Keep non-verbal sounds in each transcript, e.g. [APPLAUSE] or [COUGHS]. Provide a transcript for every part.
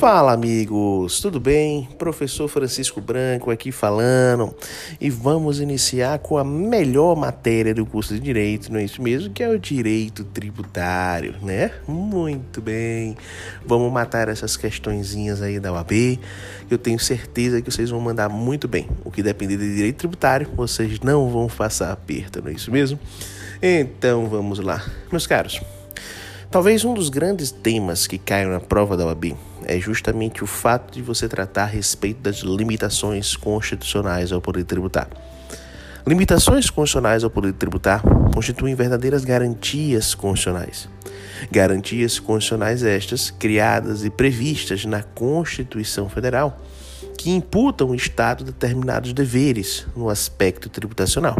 Fala amigos, tudo bem? Professor Francisco Branco aqui falando e vamos iniciar com a melhor matéria do curso de Direito, não é isso mesmo? Que é o Direito Tributário, né? Muito bem, vamos matar essas questõezinhas aí da UAB, eu tenho certeza que vocês vão mandar muito bem. O que depender de Direito Tributário, vocês não vão passar aperto, não é isso mesmo? Então vamos lá, meus caros. Talvez um dos grandes temas que caiam na prova da OAB é justamente o fato de você tratar a respeito das limitações constitucionais ao poder tributar. Limitações constitucionais ao poder tributar constituem verdadeiras garantias constitucionais. Garantias constitucionais estas criadas e previstas na Constituição Federal que imputam ao Estado determinados deveres no aspecto tributacional.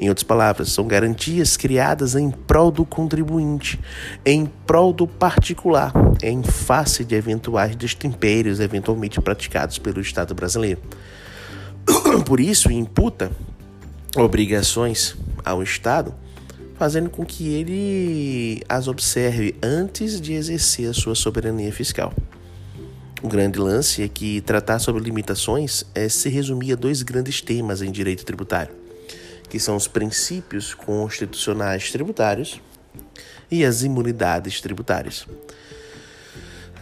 Em outras palavras, são garantias criadas em prol do contribuinte, em prol do particular, em face de eventuais destempérios eventualmente praticados pelo Estado brasileiro. [COUGHS] Por isso, imputa obrigações ao Estado, fazendo com que ele as observe antes de exercer a sua soberania fiscal. O grande lance é que tratar sobre limitações é se resumir a dois grandes temas em direito tributário que são os princípios constitucionais tributários e as imunidades tributárias.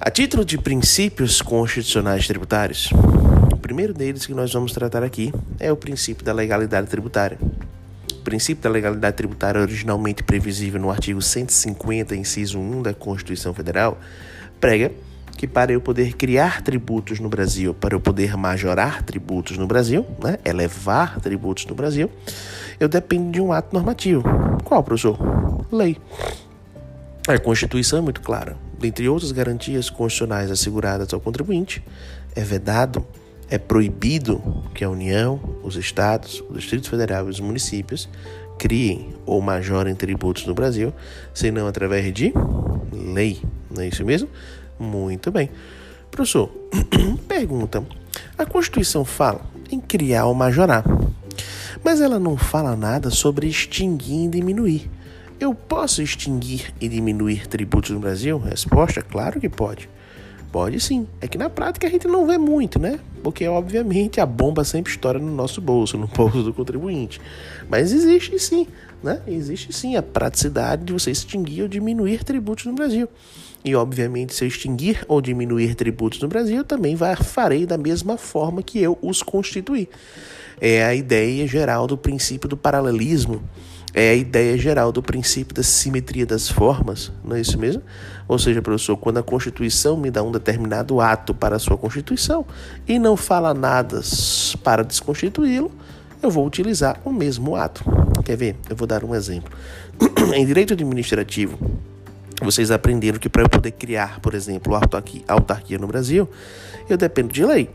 A título de princípios constitucionais tributários, o primeiro deles que nós vamos tratar aqui é o princípio da legalidade tributária. O princípio da legalidade tributária, originalmente previsível no artigo 150, inciso 1 da Constituição Federal, prega que para eu poder criar tributos no Brasil, para eu poder majorar tributos no Brasil, né, elevar tributos no Brasil, eu dependo de um ato normativo. Qual, professor? Lei. A Constituição é muito clara. Dentre outras garantias constitucionais asseguradas ao contribuinte, é vedado, é proibido que a União, os Estados, o Distrito Federal e os municípios criem ou majorem tributos no Brasil, senão através de lei. Não é isso mesmo? Muito bem. Professor, [CLEARS THROAT] pergunta: a Constituição fala em criar ou majorar, mas ela não fala nada sobre extinguir e diminuir. Eu posso extinguir e diminuir tributos no Brasil? Resposta: claro que pode. Pode sim. É que na prática a gente não vê muito, né? Porque, obviamente, a bomba sempre estoura no nosso bolso, no [LAUGHS] bolso do contribuinte. Mas existe sim, né? Existe sim a praticidade de você extinguir ou diminuir tributos no Brasil. E, obviamente, se eu extinguir ou diminuir tributos no Brasil, também vai, farei da mesma forma que eu os constituí. É a ideia geral do princípio do paralelismo é a ideia geral do princípio da simetria das formas, não é isso mesmo? Ou seja, professor, quando a Constituição me dá um determinado ato para a sua Constituição e não fala nada para desconstituí-lo, eu vou utilizar o mesmo ato. Quer ver? Eu vou dar um exemplo. [CLEARS THROAT] em direito administrativo, vocês aprenderam que para eu poder criar, por exemplo, autarquia, no Brasil, eu dependo de lei.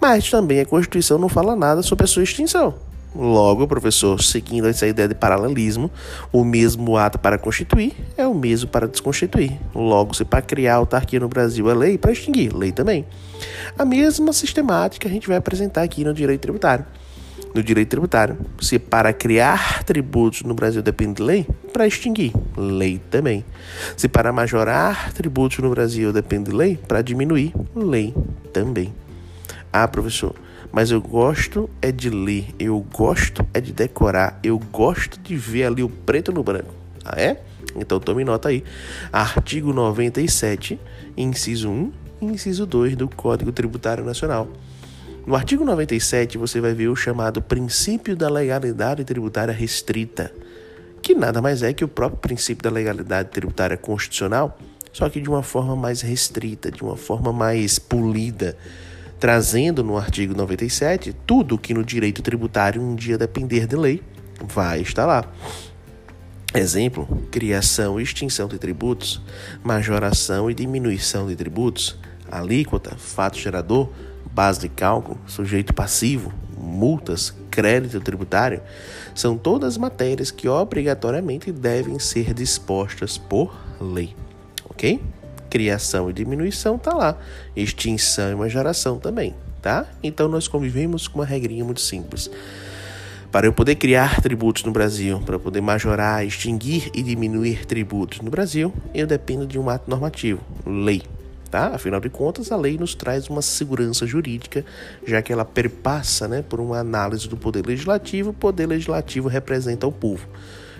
Mas também a Constituição não fala nada sobre a sua extinção. Logo, professor, seguindo essa ideia de paralelismo, o mesmo ato para constituir é o mesmo para desconstituir. Logo, se para criar autarquia no Brasil é lei, para extinguir, lei também. A mesma sistemática a gente vai apresentar aqui no direito tributário. No direito tributário, se para criar tributos no Brasil depende de lei, para extinguir, lei também. Se para majorar tributos no Brasil depende de lei, para diminuir, lei também. Ah, professor, mas eu gosto é de ler, eu gosto é de decorar, eu gosto de ver ali o preto no branco. Ah, é? Então tome nota aí. Artigo 97, inciso 1 e inciso 2 do Código Tributário Nacional. No artigo 97, você vai ver o chamado princípio da legalidade tributária restrita, que nada mais é que o próprio princípio da legalidade tributária constitucional, só que de uma forma mais restrita, de uma forma mais polida trazendo no artigo 97 tudo que no direito tributário um dia depender de lei vai estar lá. Exemplo: criação e extinção de tributos, majoração e diminuição de tributos, alíquota, fato gerador, base de cálculo, sujeito passivo, multas, crédito tributário, são todas matérias que obrigatoriamente devem ser dispostas por lei. Ok? criação e diminuição tá lá, extinção e majoração também, tá? Então nós convivemos com uma regrinha muito simples. Para eu poder criar tributos no Brasil, para poder majorar, extinguir e diminuir tributos no Brasil, eu dependo de um ato normativo, lei. Tá? Afinal de contas, a lei nos traz uma segurança jurídica, já que ela perpassa, né, por uma análise do poder legislativo, o poder legislativo representa o povo.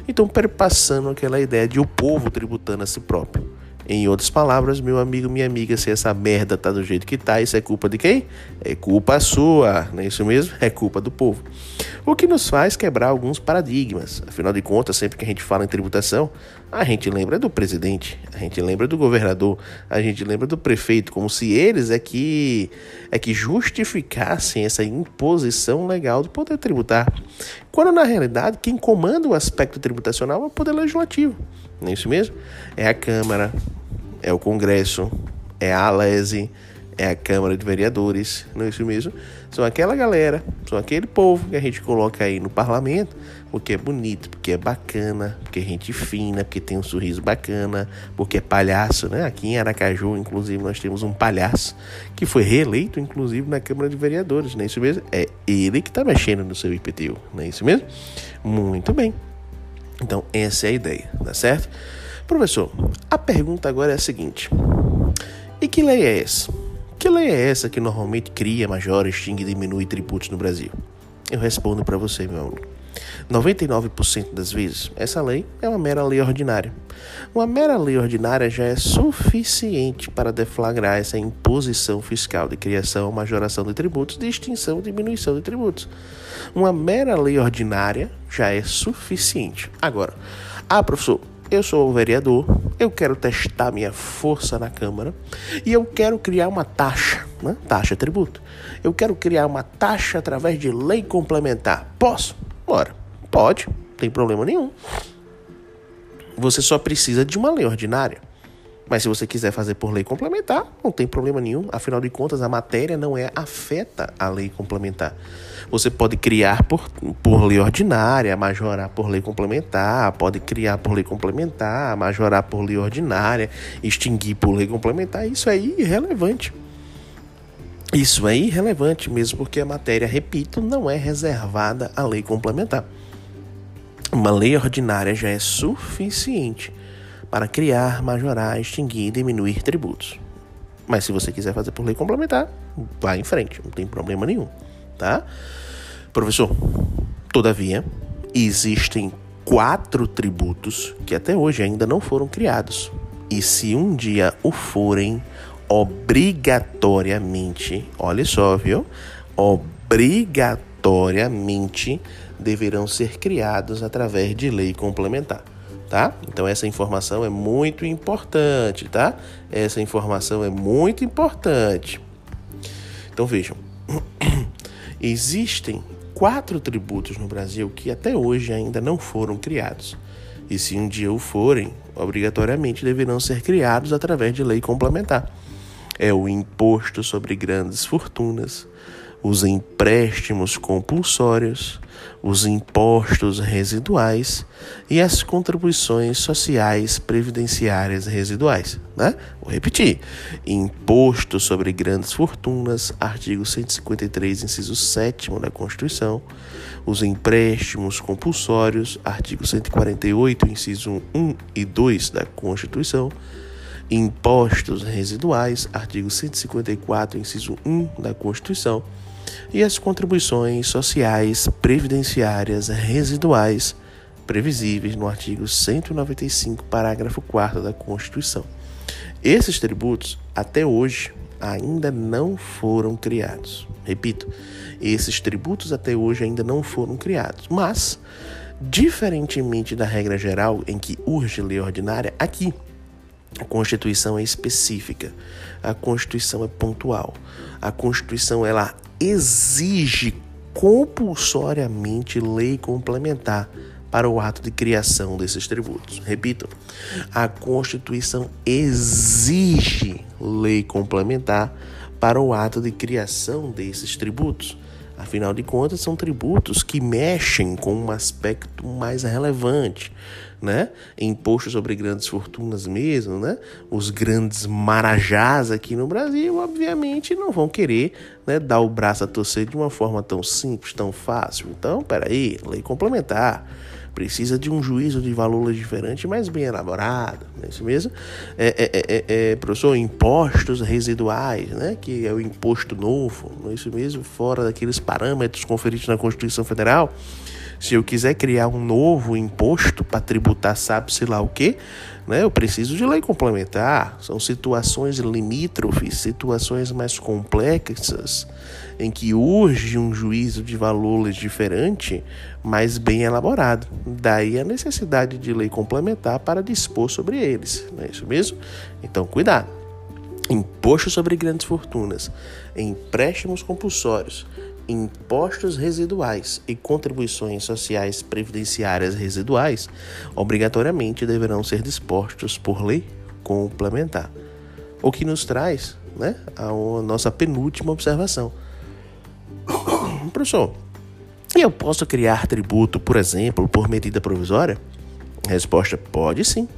Então, perpassando aquela ideia de o povo tributando a si próprio. Em outras palavras, meu amigo, minha amiga, se essa merda tá do jeito que tá, isso é culpa de quem? É culpa sua, não é isso mesmo? É culpa do povo. O que nos faz quebrar alguns paradigmas. Afinal de contas, sempre que a gente fala em tributação, a gente lembra do presidente, a gente lembra do governador, a gente lembra do prefeito, como se eles é que é que justificassem essa imposição legal do poder tributar. Quando na realidade quem comanda o aspecto tributacional é o poder legislativo. Não é isso mesmo? É a Câmara, é o Congresso, é a Alese, é a Câmara de Vereadores, não é isso mesmo? São aquela galera, são aquele povo que a gente coloca aí no parlamento, porque é bonito, porque é bacana, porque é gente fina, porque tem um sorriso bacana, porque é palhaço, né? Aqui em Aracaju, inclusive, nós temos um palhaço que foi reeleito, inclusive, na Câmara de Vereadores, não é isso mesmo? É ele que está mexendo no seu IPTU, não é isso mesmo? Muito bem. Então, essa é a ideia, tá certo? Professor, a pergunta agora é a seguinte: e que lei é essa? Que lei é essa que normalmente cria, majora, extingue e diminui tributos no Brasil? Eu respondo para você, meu aluno. 99% das vezes, essa lei é uma mera lei ordinária. Uma mera lei ordinária já é suficiente para deflagrar essa imposição fiscal de criação, majoração de tributos, de extinção e diminuição de tributos. Uma mera lei ordinária já é suficiente. Agora, ah, professor, eu sou vereador, eu quero testar minha força na Câmara e eu quero criar uma taxa, né? taxa tributo. Eu quero criar uma taxa através de lei complementar. Posso? Ora, pode, não tem problema nenhum. Você só precisa de uma lei ordinária. Mas se você quiser fazer por lei complementar, não tem problema nenhum. Afinal de contas, a matéria não é afeta a lei complementar. Você pode criar por, por lei ordinária, majorar por lei complementar, pode criar por lei complementar, majorar por lei ordinária, extinguir por lei complementar. Isso é irrelevante. Isso é irrelevante mesmo porque a matéria, repito, não é reservada à lei complementar. Uma lei ordinária já é suficiente para criar, majorar, extinguir e diminuir tributos. Mas se você quiser fazer por lei complementar, vá em frente, não tem problema nenhum, tá? Professor, todavia, existem quatro tributos que até hoje ainda não foram criados. E se um dia o forem, obrigatoriamente, olha só, viu? Obrigatoriamente deverão ser criados através de lei complementar tá? Então essa informação é muito importante, tá? Essa informação é muito importante. Então vejam, [CLEARS THROAT] existem quatro tributos no Brasil que até hoje ainda não foram criados. E se um dia o forem, obrigatoriamente deverão ser criados através de lei complementar. É o imposto sobre grandes fortunas, os empréstimos compulsórios, os impostos residuais e as contribuições sociais previdenciárias residuais. Né? Vou repetir: imposto sobre grandes fortunas, artigo 153, inciso 7 da Constituição, os empréstimos compulsórios, artigo 148, inciso 1 e 2 da Constituição impostos residuais, artigo 154, inciso 1 da Constituição, e as contribuições sociais previdenciárias residuais previsíveis no artigo 195, parágrafo 4 da Constituição. Esses tributos, até hoje, ainda não foram criados. Repito, esses tributos até hoje ainda não foram criados, mas, diferentemente da regra geral em que urge lei ordinária, aqui a Constituição é específica, a Constituição é pontual. A Constituição ela exige compulsoriamente lei complementar para o ato de criação desses tributos. Repito, a Constituição exige lei complementar para o ato de criação desses tributos. Afinal de contas, são tributos que mexem com um aspecto mais relevante, né? Imposto sobre grandes fortunas mesmo, né? Os grandes marajás aqui no Brasil, obviamente, não vão querer né, dar o braço a torcer de uma forma tão simples, tão fácil. Então, peraí, lei complementar. precisa de um juízo de valores diferente, mas bem elaborado, não é isso mesmo? É, é, é, é, é, professor, impostos residuais, né? que é o imposto novo, não é isso mesmo? Fora daqueles parâmetros conferidos na Constituição Federal. Se eu quiser criar um novo imposto para tributar, sabe-se lá o quê? Né? Eu preciso de lei complementar. São situações limítrofes, situações mais complexas, em que urge um juízo de valores diferente, mas bem elaborado. Daí a necessidade de lei complementar para dispor sobre eles. Não é isso mesmo? Então, cuidado. Imposto sobre grandes fortunas, empréstimos compulsórios, impostos residuais e contribuições sociais previdenciárias residuais obrigatoriamente deverão ser dispostos por lei complementar. O que nos traz né, a nossa penúltima observação. [COUGHS] Professor, eu posso criar tributo, por exemplo, por medida provisória? Resposta: pode sim.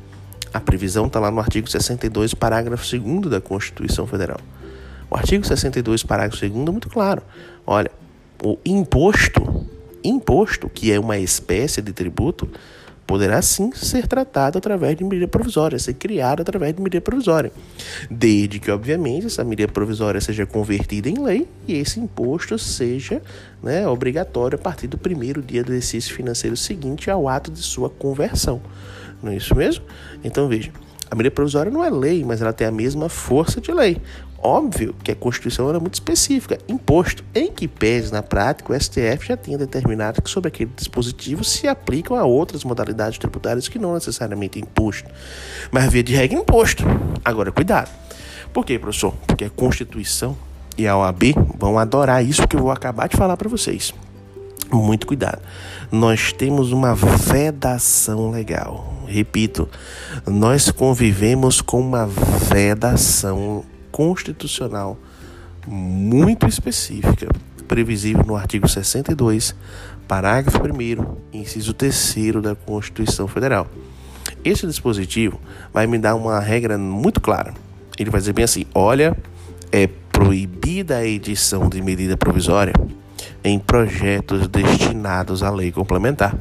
A previsão está lá no artigo 62, parágrafo 2 da Constituição Federal. O artigo 62, parágrafo 2 é muito claro. Olha, o imposto, imposto, que é uma espécie de tributo, poderá sim ser tratado através de medida provisória, ser criado através de medida provisória, desde que, obviamente, essa medida provisória seja convertida em lei e esse imposto seja né, obrigatório a partir do primeiro dia do exercício financeiro seguinte ao ato de sua conversão. Não é isso mesmo? Então veja, a medida provisória não é lei, mas ela tem a mesma força de lei. Óbvio que a Constituição era muito específica, imposto, em que pese na prática o STF já tinha determinado que sobre aquele dispositivo se aplicam a outras modalidades tributárias que não necessariamente imposto, mas via de regra imposto. Agora, cuidado. Por quê, professor? Porque a Constituição e a OAB vão adorar isso que eu vou acabar de falar para vocês. Muito cuidado. Nós temos uma vedação legal. Repito, nós convivemos com uma vedação constitucional muito específica, previsível no artigo 62, parágrafo 1, inciso 3 da Constituição Federal. Esse dispositivo vai me dar uma regra muito clara. Ele vai dizer bem assim: olha, é proibida a edição de medida provisória em projetos destinados à lei complementar.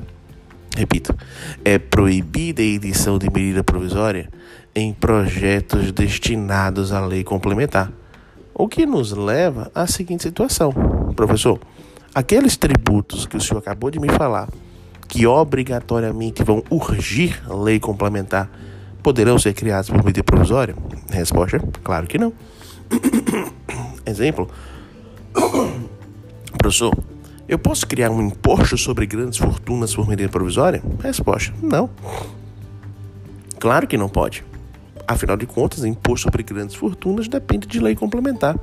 Repito, é proibida a edição de medida provisória em projetos destinados à lei complementar. O que nos leva à seguinte situação, professor: aqueles tributos que o senhor acabou de me falar, que obrigatoriamente vão urgir lei complementar, poderão ser criados por medida provisória? Resposta: claro que não. [COUGHS] Exemplo: [COUGHS] professor, eu posso criar um imposto sobre grandes fortunas por medida provisória? Resposta: não. Claro que não pode. Afinal de contas, imposto sobre grandes fortunas depende de lei complementar.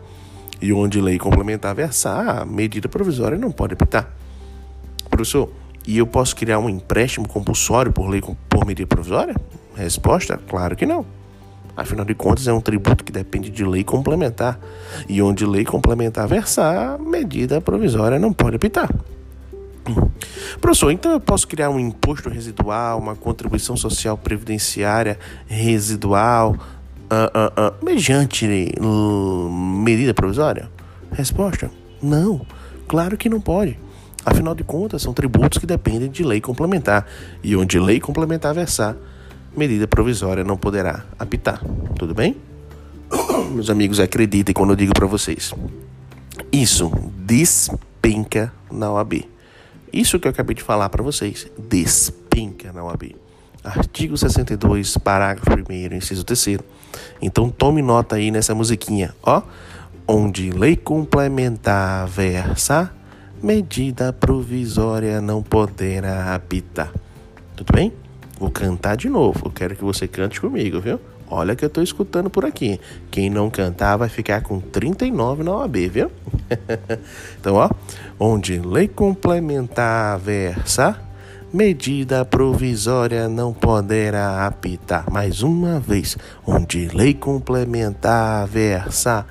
E onde lei complementar versar, a medida provisória não pode apitar. Professor, e eu posso criar um empréstimo compulsório por lei por medida provisória? Resposta: claro que não. Afinal de contas, é um tributo que depende de lei complementar. E onde lei complementar versar, medida provisória não pode apitar. Professor, então eu posso criar um imposto residual, uma contribuição social previdenciária residual, uh, uh, uh, mediante medida provisória? Resposta: não, claro que não pode. Afinal de contas, são tributos que dependem de lei complementar, e onde lei complementar versar, medida provisória não poderá apitar. Tudo bem? [COUGHS] Meus amigos, acreditem quando eu digo para vocês. Isso despenca na OAB. Isso que eu acabei de falar para vocês, despenca na OAB. Artigo 62, parágrafo 1 inciso 3 Então tome nota aí nessa musiquinha, ó. Onde lei complementar versa, medida provisória não poderá habitar. Tudo bem? Vou cantar de novo. Eu quero que você cante comigo, viu? Olha que eu estou escutando por aqui. Quem não cantar vai ficar com 39 na OAB, viu? [LAUGHS] então, ó, onde lei complementar versa, medida provisória não poderá apitar. Mais uma vez, onde lei complementar versa,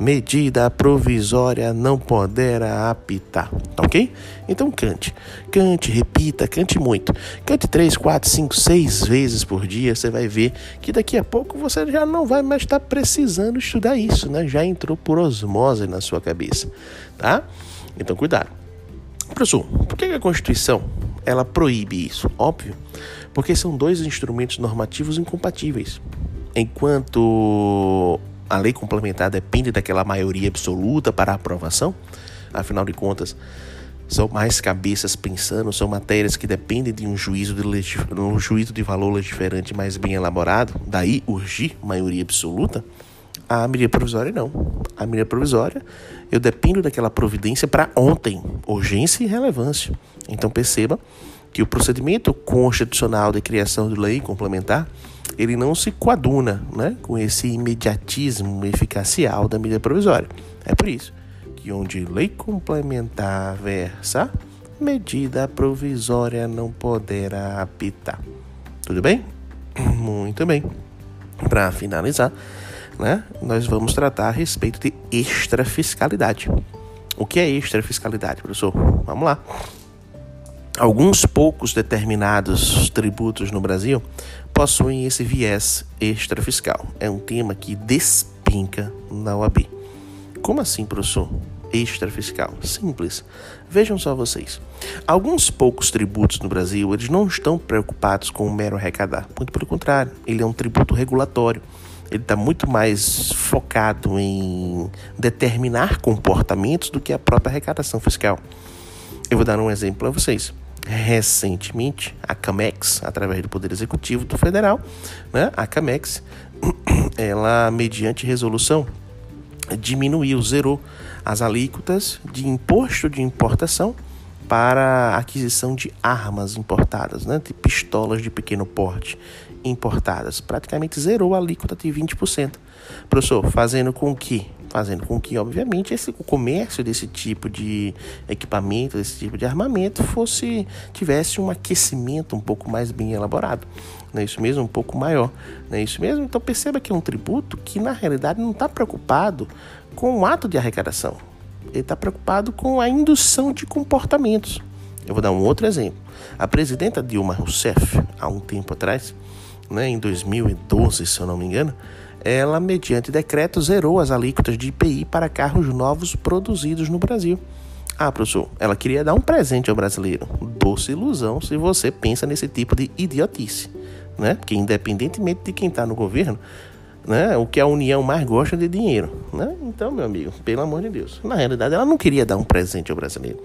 medida provisória não poderá apitar. Tá ok? Então cante, cante, repita, cante muito. Cante três, quatro, cinco, seis vezes por dia. Você vai ver que daqui a pouco você já não vai mais estar precisando estudar isso, né? Já entrou por osmose na sua cabeça, tá? Então cuidado. Professor, por que a Constituição ela proíbe isso? Óbvio, porque são dois instrumentos normativos incompatíveis. Enquanto a lei complementar depende daquela maioria absoluta para aprovação, afinal de contas, são mais cabeças pensando, são matérias que dependem de um juízo de, um juízo de valor legiferante mais bem elaborado, daí urgir maioria absoluta. A medida provisória não. A medida provisória, eu dependo daquela providência para ontem, urgência e relevância. Então perceba que o procedimento constitucional de criação de lei complementar, ele não se coaduna né, com esse imediatismo eficacial da medida provisória. É por isso que onde lei complementar versa, medida provisória não poderá apitar. Tudo bem? [CLEARS THROAT] Muito bem. Para finalizar, né, nós vamos tratar a respeito de extrafiscalidade. O que é extrafiscalidade, professor? Vamos lá. Alguns poucos determinados tributos no Brasil possuem esse viés extrafiscal. É um tema que despinca na OAB. Como assim, professor? extrafiscal. Simples. Vejam só vocês. Alguns poucos tributos no Brasil, eles não estão preocupados com o mero arrecadar. Muito pelo contrário, ele é um tributo regulatório. Ele está muito mais focado em determinar comportamentos do que a própria arrecadação fiscal. Eu vou dar um exemplo para vocês. Recentemente, a CAMEX, através do Poder Executivo do Federal, né, a CAMEX, [CLEARS THROAT] ela, mediante resolução, diminuiu, zerou as alíquotas de imposto de importação para aquisição de armas importadas, né, de pistolas de pequeno porte importadas. Praticamente zerou a alíquota de 20%. Professor, fazendo com que, fazendo com que, obviamente, esse, o comércio desse tipo de equipamento, desse tipo de armamento, fosse tivesse um aquecimento um pouco mais bem elaborado. Não é isso mesmo? Um pouco maior. Não é isso mesmo? Então perceba que é um tributo que, na realidade, não está preocupado com o ato de arrecadação. Ele está preocupado com a indução de comportamentos. Eu vou dar um outro exemplo. A presidenta Dilma Rousseff, há um tempo atrás, né, em 2012, se eu não me engano, ela, mediante decreto, zerou as alíquotas de IPI para carros novos produzidos no Brasil. Ah, professor, ela queria dar um presente ao brasileiro. Doce ilusão se você pensa nesse tipo de idiotice. Né? Porque, independentemente de quem está no governo, né? O que a União mais gosta de dinheiro, né? Então, meu amigo, pelo amor de Deus. Na realidade, ela não queria dar um presente ao brasileiro.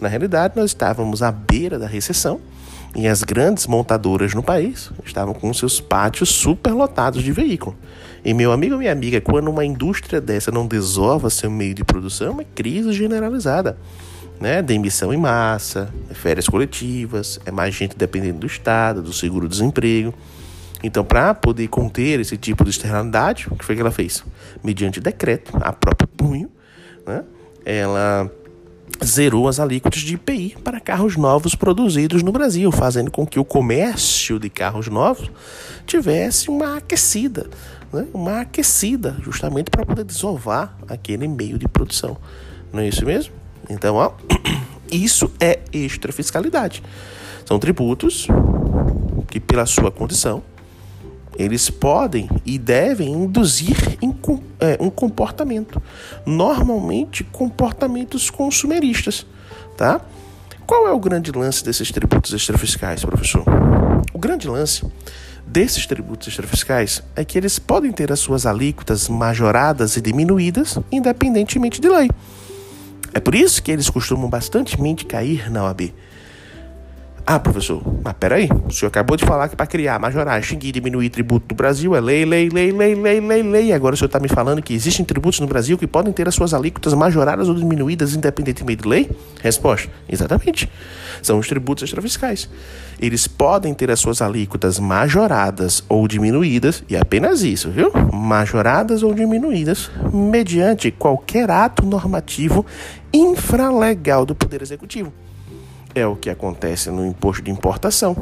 Na realidade, nós estávamos à beira da recessão e as grandes montadoras no país estavam com seus pátios superlotados de veículo. E meu amigo, minha amiga, quando uma indústria dessa não desova seu meio de produção, é uma crise generalizada. Né? Demissão em massa, férias coletivas, é mais gente dependendo do Estado, do seguro-desemprego. Então, para poder conter esse tipo de externalidade, o que foi que ela fez? Mediante decreto, a própria punho, né, ela zerou as alíquotas de IPI para carros novos produzidos no Brasil, fazendo com que o comércio de carros novos tivesse uma aquecida, né, uma aquecida, justamente para poder desovar aquele meio de produção. Não é isso mesmo? Então, ó, [CLEARS THROAT] isso é extra fiscalidade. São tributos que, pela sua condição, eles podem e devem induzir é, um comportamento, normalmente comportamentos consumeristas, tá? Qual é o grande lance desses tributos extrafiscais, professor? O grande lance desses tributos extrafiscais é que eles podem ter as suas alíquotas majoradas e diminuídas independentemente de lei. É por isso que eles costumam bastantemente cair na OAB. Ah, professor, mas peraí, o senhor acabou de falar que para criar, majorar, extinguir, diminuir tributo do Brasil é lei, lei, lei, lei, lei, lei, lei. Agora o senhor está me falando que existem tributos no Brasil que podem ter as suas alíquotas majoradas ou diminuídas independentemente de lei? Resposta: exatamente. São os tributos extrafiscais. Eles podem ter as suas alíquotas majoradas ou diminuídas, e apenas isso, viu? Majoradas ou diminuídas, mediante qualquer ato normativo infralegal do Poder Executivo. É o que acontece no imposto de importação.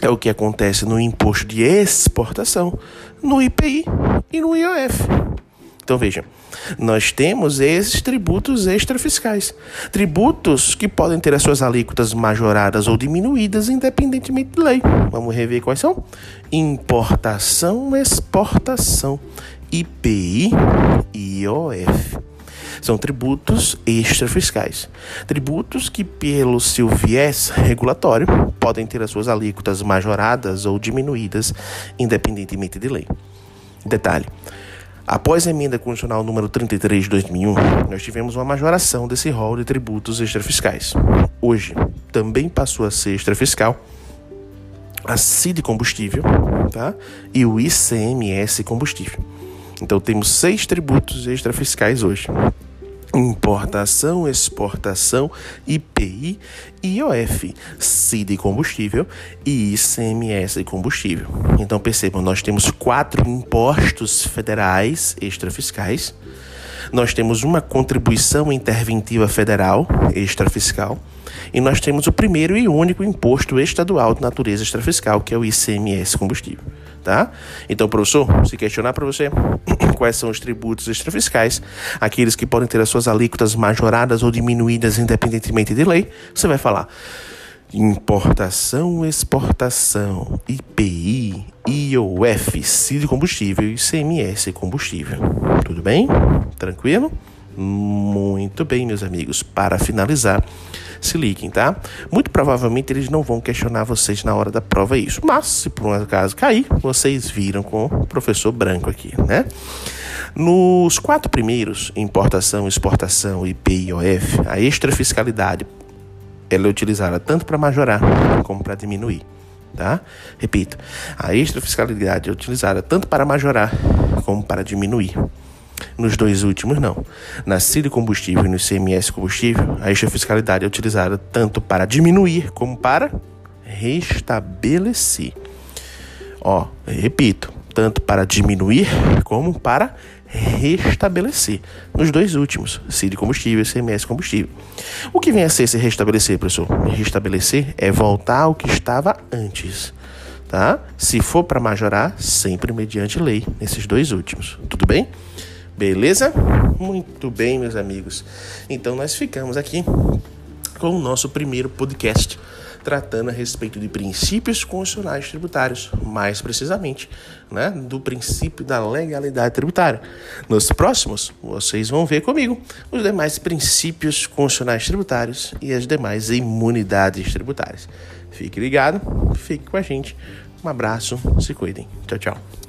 É o que acontece no imposto de exportação, no IPI e no IOF. Então vejam, nós temos esses tributos extrafiscais. Tributos que podem ter as suas alíquotas majoradas ou diminuídas independentemente de lei. Vamos rever quais são? Importação, exportação, IPI e IOF São tributos extrafiscais. Tributos que, pelo seu viés regulatório, podem ter as suas alíquotas majoradas ou diminuídas, independentemente de lei. Detalhe. Após a emenda constitucional número 33 de 2001, nós tivemos uma majoração desse rol de tributos extrafiscais. Hoje, também passou a ser extrafiscal a CID combustível tá? e o ICMS combustível. Então temos seis tributos extrafiscais hoje. Importação, exportação, IPI, IOF, CID combustível e ICMS combustível. Então percebam, nós temos quatro impostos federais extrafiscais. Nós temos uma contribuição interventiva federal extrafiscal e nós temos o primeiro e único imposto estadual de natureza extrafiscal, que é o ICMS combustível. Tá? Então, professor, se questionar para você quais são os tributos extrafiscais, aqueles que podem ter as suas alíquotas majoradas ou diminuídas independentemente de lei, você vai falar importação, exportação, IPI, IOF, CID combustível e CMS combustível. Tudo bem? Tranquilo? Muito bem, meus amigos. Para finalizar, se liguem, tá? Muito provavelmente eles não vão questionar vocês na hora da prova isso, mas se por um acaso cair, vocês viram com o professor Branco aqui, né? Nos quatro primeiros, importação, exportação, IP e a extrafiscalidade ela é utilizada tanto para majorar como para diminuir. Tá? Repito, a extrafiscalidade é utilizada tanto para majorar como para diminuir. Nos dois últimos, não. Na CID combustível e no ICMS combustível, a extra fiscalidade é utilizada tanto para diminuir como para restabelecer. Ó, repito, tanto para diminuir como para restabelecer. Nos dois últimos, CID combustível e ICMS combustível. O que vem a ser se restabelecer, professor? Restabelecer é voltar ao que estava antes. Tá? Se for para majorar, sempre mediante lei, nesses dois últimos. Tudo bem? Beleza? Muito bem, meus amigos. Então nós ficamos aqui com o nosso primeiro podcast tratando a respeito de princípios constitucionais tributários, mais precisamente, né, do princípio da legalidade tributária. Nos próximos, vocês vão ver comigo os demais princípios constitucionais tributários e as demais imunidades tributárias. Fique ligado, fique com a gente. Um abraço, se cuidem. Tchau, tchau.